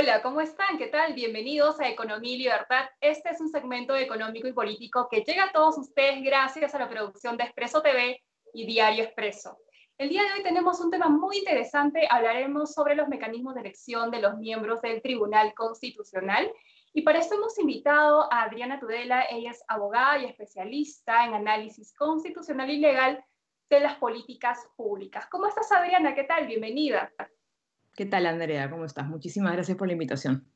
Hola, ¿cómo están? ¿Qué tal? Bienvenidos a Economía y Libertad. Este es un segmento económico y político que llega a todos ustedes gracias a la producción de Expreso TV y Diario Expreso. El día de hoy tenemos un tema muy interesante. Hablaremos sobre los mecanismos de elección de los miembros del Tribunal Constitucional. Y para esto hemos invitado a Adriana Tudela. Ella es abogada y especialista en análisis constitucional y legal de las políticas públicas. ¿Cómo estás, Adriana? ¿Qué tal? Bienvenida. ¿Qué tal, Andrea? ¿Cómo estás? Muchísimas gracias por la invitación.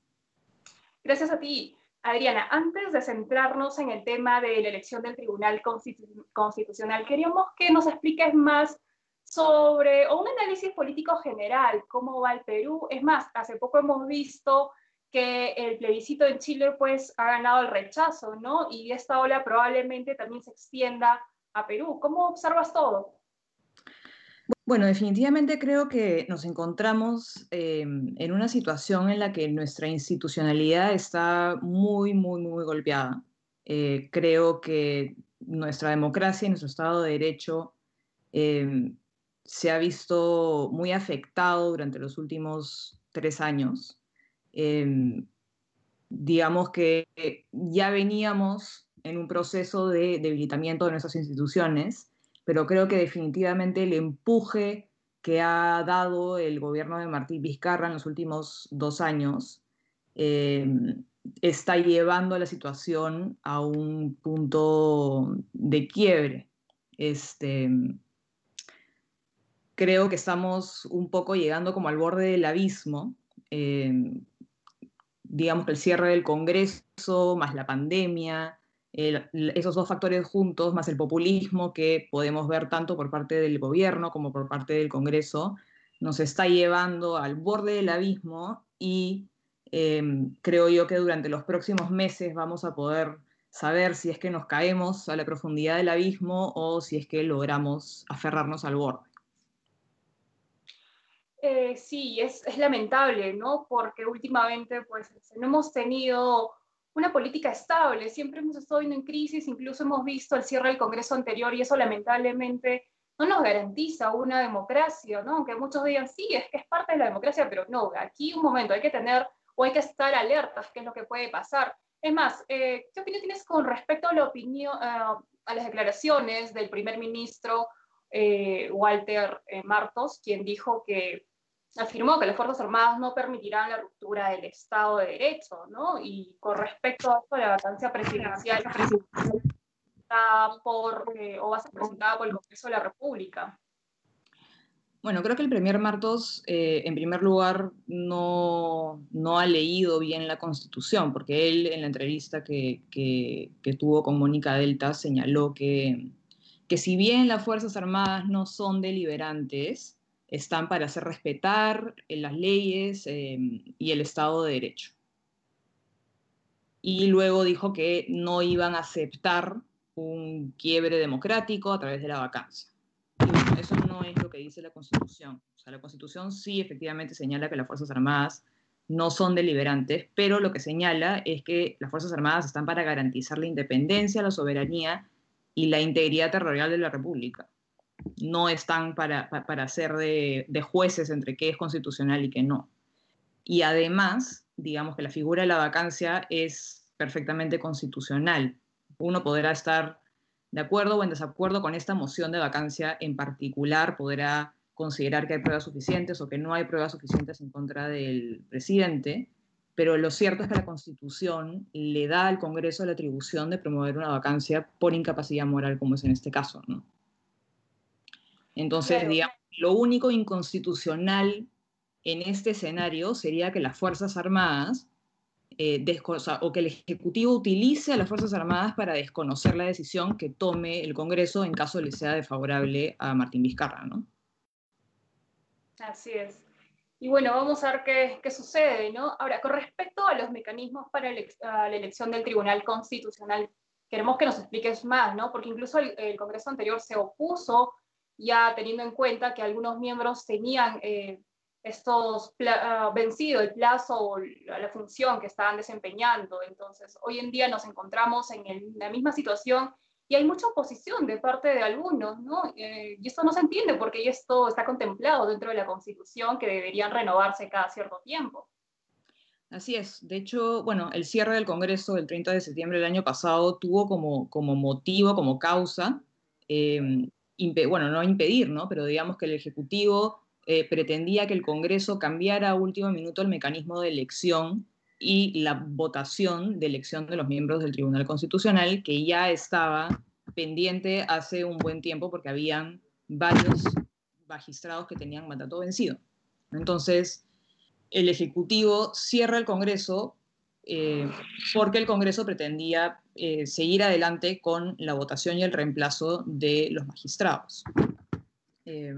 Gracias a ti. Adriana, antes de centrarnos en el tema de la elección del Tribunal Constitucional, queríamos que nos expliques más sobre, o un análisis político general, cómo va el Perú. Es más, hace poco hemos visto que el plebiscito en Chile pues ha ganado el rechazo, ¿no? Y esta ola probablemente también se extienda a Perú. ¿Cómo observas todo? Bueno, definitivamente creo que nos encontramos em, en una situación en la que nuestra institucionalidad está muy, muy, muy golpeada. Eh, creo que nuestra democracia y nuestro Estado de Derecho em, se ha visto muy afectado durante los últimos tres años. Em, digamos que ya veníamos en un proceso de debilitamiento de nuestras instituciones pero creo que definitivamente el empuje que ha dado el gobierno de Martín Vizcarra en los últimos dos años eh, está llevando a la situación a un punto de quiebre. Este, creo que estamos un poco llegando como al borde del abismo. Eh, digamos que el cierre del Congreso, más la pandemia, esos dos factores juntos, más el populismo que podemos ver tanto por parte del gobierno como por parte del Congreso, nos está llevando al borde del abismo y em, creo yo que durante los próximos meses vamos a poder saber si es que nos caemos a la profundidad del abismo o si es que logramos aferrarnos al borde. Eh, sí, es, es, lamentable, ¿no? Porque últimamente pues no hemos tenido una política estable. Siempre hemos estado en crisis, incluso hemos visto el cierre del Congreso anterior y eso lamentablemente no nos garantiza una democracia, ¿no? Aunque muchos digan, sí, es que es parte de la democracia, pero no, aquí un momento, hay que tener o hay que estar alertas, qué es lo que puede pasar. Es más, eh, ¿qué opinión tienes con respecto a la opinión, eh, las declaraciones del primer ministro eh, Walter Martos, quien dijo que afirmó que las Fuerzas Armadas no permitirán la ruptura del Estado de Derecho, ¿no? Y con respecto a esto, la vacancia presidencial está por, eh, o va a ser presentada por el Congreso de la República. Bueno, creo que el Premier Martos, eh, en primer lugar, no, no, ha leído bien la Constitución, porque él en la entrevista que, que, tuvo con Mónica Delta señaló que, que si bien las Fuerzas Armadas no son deliberantes, están para hacer respetar eh, las leyes eh, y el Estado de Derecho. Y luego dijo que no iban a aceptar un quiebre democrático a través de la vacancia. Y eso no es lo que dice la Constitución. La Constitución sí efectivamente señala que las Fuerzas Armadas no son deliberantes, pero lo que señala es que las Fuerzas Armadas están para garantizar la independencia, la soberanía y la integridad territorial de la República no están para, para ser de, jueces entre qué es constitucional y qué no. Y además, digamos que la figura de la vacancia es perfectamente constitucional. Uno podrá estar de acuerdo o en desacuerdo con esta moción de vacancia en particular, podrá considerar que hay pruebas suficientes o que no hay pruebas suficientes en contra del presidente, pero lo cierto es que la Constitución le da al Congreso la atribución de promover una vacancia por incapacidad moral, como es en este caso. ¿no? Entonces, digamos, lo único inconstitucional en este escenario sería que las Fuerzas Armadas, eh, o que el Ejecutivo utilice a las Fuerzas Armadas para desconocer la decisión que tome el Congreso en caso le sea desfavorable a Martín Vizcarra, ¿no? Así es. Y bueno, vamos a ver qué, sucede, ¿no? Ahora, con respecto a los mecanismos para la elección del Tribunal Constitucional, queremos que nos expliques más, ¿no? Porque incluso el Congreso anterior se opuso ya teniendo en cuenta que algunos miembros tenían eh, estos ah, vencido el plazo o la función que estaban desempeñando. Entonces, hoy en día nos encontramos en, la misma situación y hay mucha oposición de parte de algunos, ¿no? Eh, y esto no se entiende porque esto está contemplado dentro de la Constitución que deberían renovarse cada cierto tiempo. Así es. De hecho, bueno, el cierre del Congreso del 30 de septiembre del año pasado tuvo como, como motivo, como causa, em, bueno, no impedir, ¿no? Pero digamos que el Ejecutivo eh, pretendía que el Congreso cambiara a último minuto el mecanismo de elección y la votación de elección de los miembros del Tribunal Constitucional, que ya estaba pendiente hace un buen tiempo porque habían varios magistrados que tenían mandato vencido. Entonces, el Ejecutivo cierra el Congreso eh, porque el Congreso pretendía eh, seguir adelante con la votación y el reemplazo de los magistrados. Eh,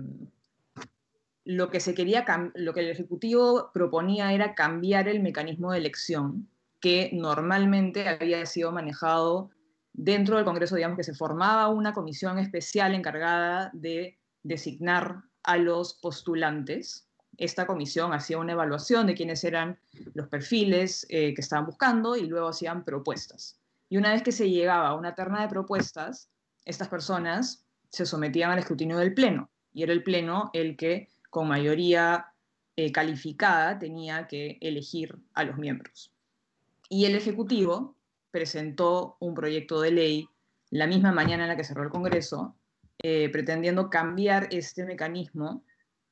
lo que se quería, lo que el Ejecutivo proponía era cambiar el mecanismo de elección que normalmente había sido manejado dentro del Congreso, digamos que se formaba una comisión especial encargada de designar a los postulantes. Esta comisión hacía una evaluación de quiénes eran los perfiles eh, que estaban buscando y luego hacían propuestas. Y una vez que se llegaba a una terna de propuestas, estas personas se sometían al escrutinio del Pleno y era el Pleno el que con mayoría eh, calificada tenía que elegir a los miembros. Y el Ejecutivo presentó un proyecto de ley la misma mañana en la que cerró el Congreso, eh, pretendiendo cambiar este mecanismo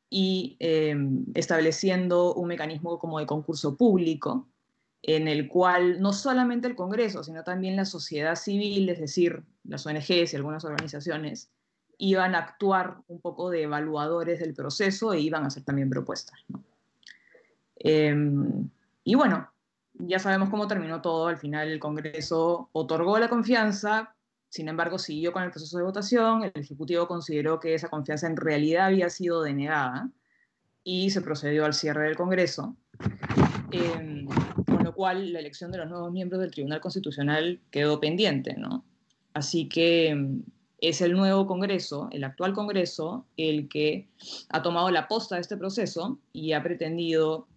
y em, estableciendo un mecanismo como de concurso público, en el cual no solamente el Congreso, sino también la sociedad civil, es decir, las ONGs y algunas organizaciones, iban a actuar un poco de evaluadores del proceso e iban a hacer también propuestas. Em, y bueno, ya sabemos cómo terminó todo. Al final el Congreso otorgó la confianza, sin embargo siguió con el proceso de votación, el Ejecutivo consideró que esa confianza en realidad había sido denegada y se procedió al cierre del Congreso. Con cual la elección de los nuevos miembros del Tribunal Constitucional quedó pendiente, ¿no? Así que em, es el nuevo Congreso, el actual Congreso, el que ha tomado la posta de este proceso y ha pretendido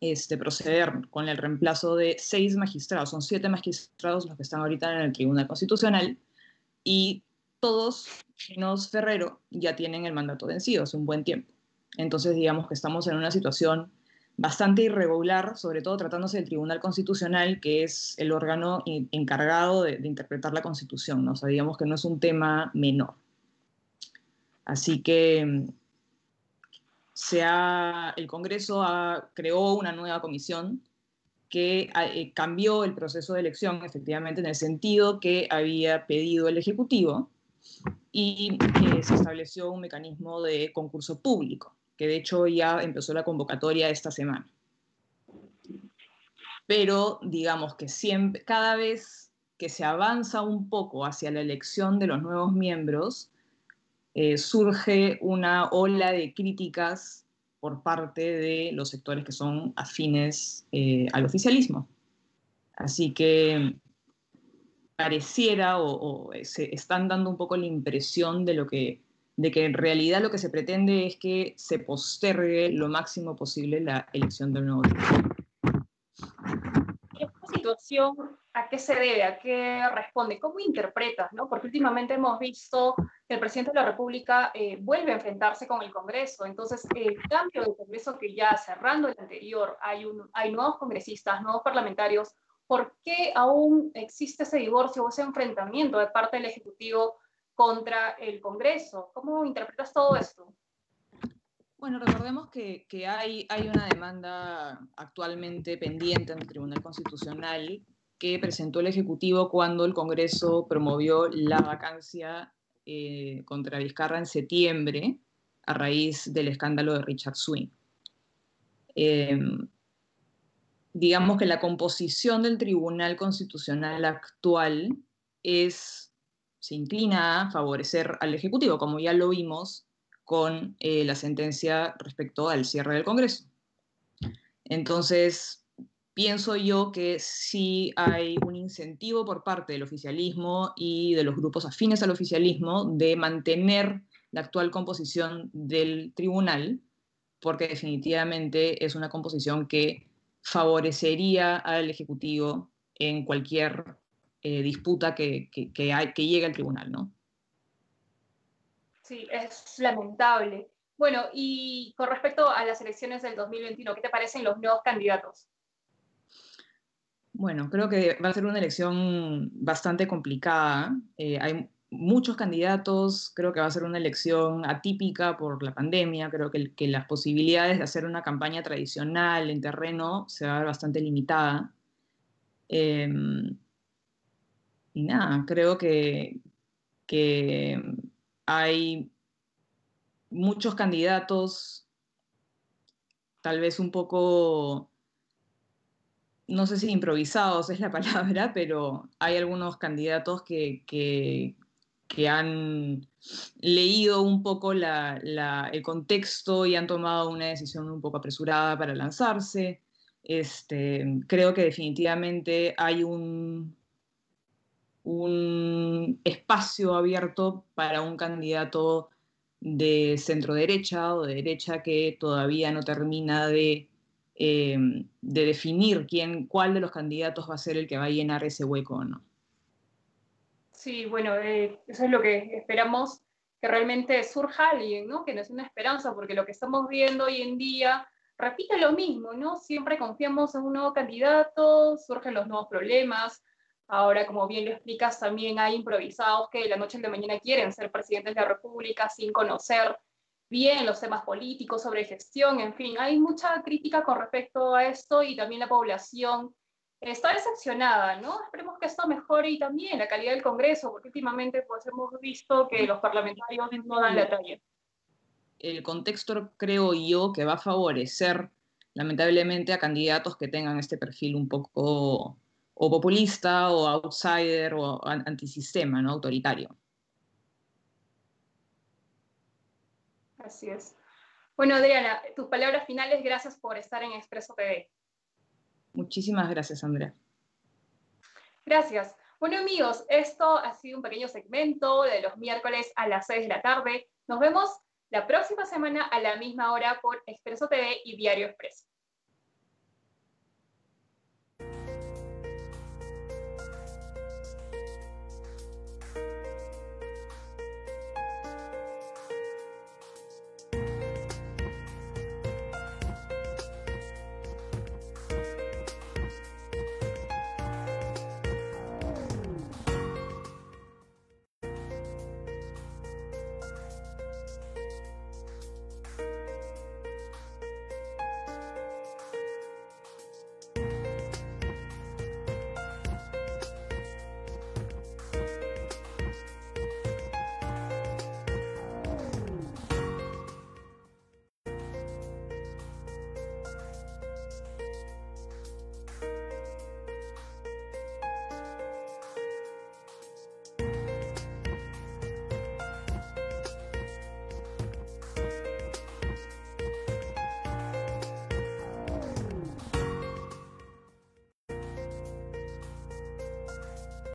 este, proceder con el reemplazo de seis magistrados. Son siete magistrados los que están ahorita en el Tribunal Constitucional y todos, menos Ferrero, ya tienen el mandato vencido hace un buen tiempo. Entonces, digamos que estamos en una situación bastante irregular, sobre todo tratándose del Tribunal Constitucional, que es el órgano encargado de, interpretar la Constitución, ¿no? O sea, digamos que no es un tema menor. Así que se el Congreso creó una nueva comisión que eh, cambió el proceso de elección, efectivamente, en el sentido que había pedido el Ejecutivo, y eh, se estableció un mecanismo de concurso público que de hecho ya empezó la convocatoria esta semana. Pero digamos que cada vez que se avanza un poco hacia la elección de los nuevos miembros, eh, surge una ola de críticas por parte de los sectores que son afines eh, al oficialismo. Así que pareciera o, se están dando un poco la impresión de lo que de que en realidad lo que se pretende es que se postergue lo máximo posible la elección del nuevo. ¿Esta situación a qué se debe? ¿A qué responde? ¿Cómo interpretas? ¿no? Porque últimamente hemos visto que el presidente de la República eh, vuelve a enfrentarse con el Congreso. Entonces, el cambio del Congreso que ya cerrando el anterior, hay, un, hay nuevos congresistas, nuevos parlamentarios. ¿Por qué aún existe ese divorcio o ese enfrentamiento de parte del Ejecutivo contra el Congreso. ¿Cómo interpretas todo esto? Bueno, recordemos que, hay, hay, una demanda actualmente pendiente en el Tribunal Constitucional que presentó el Ejecutivo cuando el Congreso promovió la vacancia eh, contra Vizcarra en septiembre a raíz del escándalo de Richard Swing. Em, digamos que la composición del Tribunal Constitucional actual es se inclina a favorecer al Ejecutivo, como ya lo vimos con eh, la sentencia respecto al cierre del Congreso. Entonces, pienso yo que sí hay un incentivo por parte del oficialismo y de los grupos afines al oficialismo de mantener la actual composición del tribunal, porque definitivamente es una composición que favorecería al Ejecutivo en cualquier eh, disputa que, que, hay, que llega al tribunal, ¿no? Sí, es lamentable. Bueno, y con respecto a las elecciones del 2021, ¿qué te parecen los nuevos candidatos? Bueno, creo que va a ser una elección bastante complicada. Eh, hay muchos candidatos, creo que va a ser una elección atípica por la pandemia, creo que, que las posibilidades de hacer una campaña tradicional en terreno se va a ver bastante limitada. Em, y nada, creo que, que hay muchos candidatos, tal vez un poco, no sé si improvisados es la palabra, pero hay algunos candidatos que, que, han leído un poco el contexto y han tomado una decisión un poco apresurada para lanzarse. Este, creo que definitivamente hay un, un espacio abierto para un candidato de centro derecha o de derecha que todavía no termina de, eh, de definir quién, cuál de los candidatos va a ser el que va a llenar ese hueco o no. Sí, bueno, eh, eso es lo que esperamos, que realmente surja alguien, ¿no? Que nos dé una esperanza, porque lo que estamos viendo hoy en día repite lo mismo, ¿no? Siempre confiamos en un nuevo candidato, surgen los nuevos problemas, Ahora, como bien lo explicas, también hay improvisados que de la noche a la mañana quieren ser presidentes de la República sin conocer bien los temas políticos, sobre gestión, en fin, hay mucha crítica con respecto a esto y también la población está decepcionada, ¿no? Esperemos que esto mejore y también la calidad del Congreso, porque últimamente pues hemos visto que los parlamentarios no dan la talla. El contexto creo yo que va a favorecer lamentablemente a candidatos que tengan este perfil un poco o populista o outsider o antisistema, ¿no? Autoritario. Así es. Bueno, Adriana, tus palabras finales, gracias por estar en Expreso TV. Muchísimas gracias, Andrea. Gracias. Bueno, amigos, esto ha sido un pequeño segmento de los miércoles a las 6 de la tarde. Nos vemos la próxima semana a la misma hora por Expreso TV y Diario Expreso.